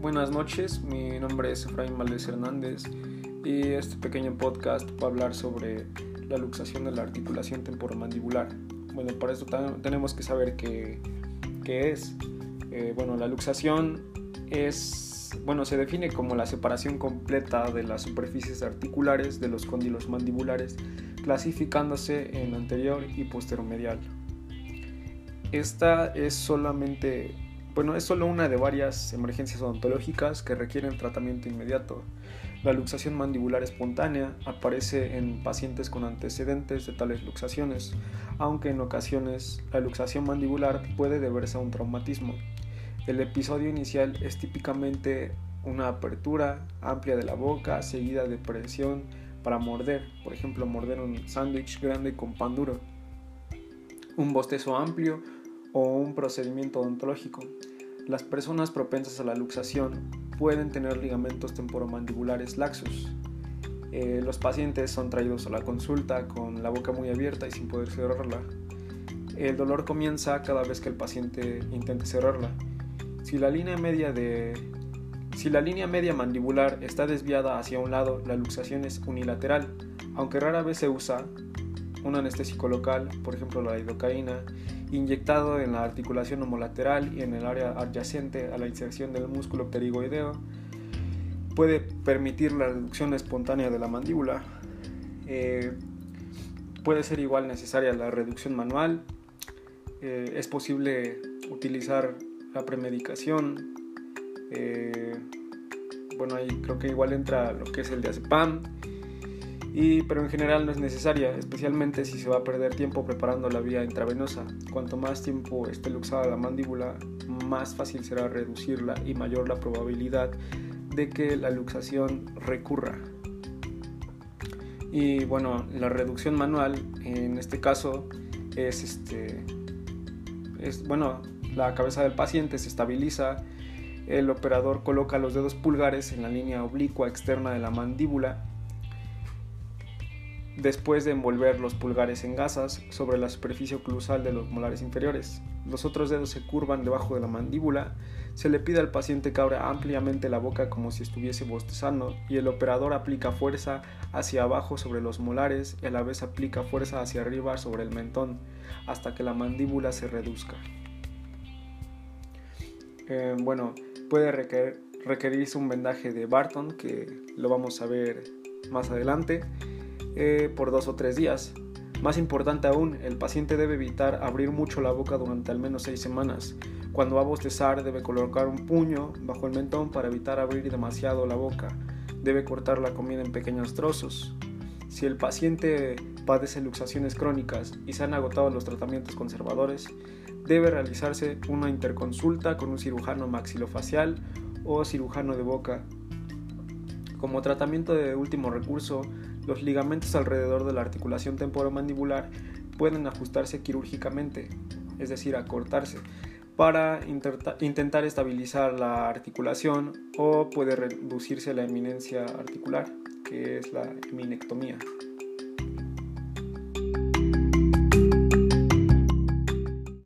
buenas noches, mi nombre es Efraín Valdés Hernández y este pequeño podcast va a hablar sobre la luxación de la articulación temporomandibular. Bueno, para esto tenemos que saber qué, qué es. Eh, bueno, la luxación es, bueno, se define como la separación completa de las superficies articulares de los cóndilos mandibulares, clasificándose en anterior y posteromedial. Esta es solamente bueno, es solo una de varias emergencias odontológicas que requieren tratamiento inmediato. La luxación mandibular espontánea aparece en pacientes con antecedentes de tales luxaciones, aunque en ocasiones la luxación mandibular puede deberse a un traumatismo. El episodio inicial es típicamente una apertura amplia de la boca seguida de presión para morder, por ejemplo morder un sándwich grande con pan duro, un bostezo amplio o un procedimiento odontológico. Las personas propensas a la luxación pueden tener ligamentos temporomandibulares laxos. Eh, los pacientes son traídos a la consulta con la boca muy abierta y sin poder cerrarla. El dolor comienza cada vez que el paciente intente cerrarla. Si la línea media de si la línea media mandibular está desviada hacia un lado, la luxación es unilateral, aunque rara vez se usa un anestésico local, por ejemplo la lidocaína, inyectado en la articulación homolateral y en el área adyacente a la inserción del músculo pterigoideo, puede permitir la reducción espontánea de la mandíbula. Eh, puede ser igual necesaria la reducción manual. Eh, es posible utilizar la premedicación. Eh, bueno, ahí creo que igual entra lo que es el diazepam y, pero en general no es necesaria, especialmente si se va a perder tiempo preparando la vía intravenosa. Cuanto más tiempo esté luxada la mandíbula, más fácil será reducirla y mayor la probabilidad de que la luxación recurra. Y bueno, la reducción manual en este caso es este es bueno, la cabeza del paciente se estabiliza, el operador coloca los dedos pulgares en la línea oblicua externa de la mandíbula después de envolver los pulgares en gasas sobre la superficie oclusal de los molares inferiores. Los otros dedos se curvan debajo de la mandíbula, se le pide al paciente que abra ampliamente la boca como si estuviese bostezando y el operador aplica fuerza hacia abajo sobre los molares y a la vez aplica fuerza hacia arriba sobre el mentón hasta que la mandíbula se reduzca. Eh, bueno, puede requerirse un vendaje de Barton que lo vamos a ver más adelante eh, por dos o tres días. Más importante aún, el paciente debe evitar abrir mucho la boca durante al menos seis semanas. Cuando va a bostezar debe colocar un puño bajo el mentón para evitar abrir demasiado la boca. Debe cortar la comida en pequeños trozos. Si el paciente padece luxaciones crónicas y se han agotado los tratamientos conservadores, debe realizarse una interconsulta con un cirujano maxilofacial o cirujano de boca. Como tratamiento de último recurso, los ligamentos alrededor de la articulación temporomandibular pueden ajustarse quirúrgicamente, es decir, acortarse, para intentar estabilizar la articulación o puede reducirse la eminencia articular, que es la eminectomía.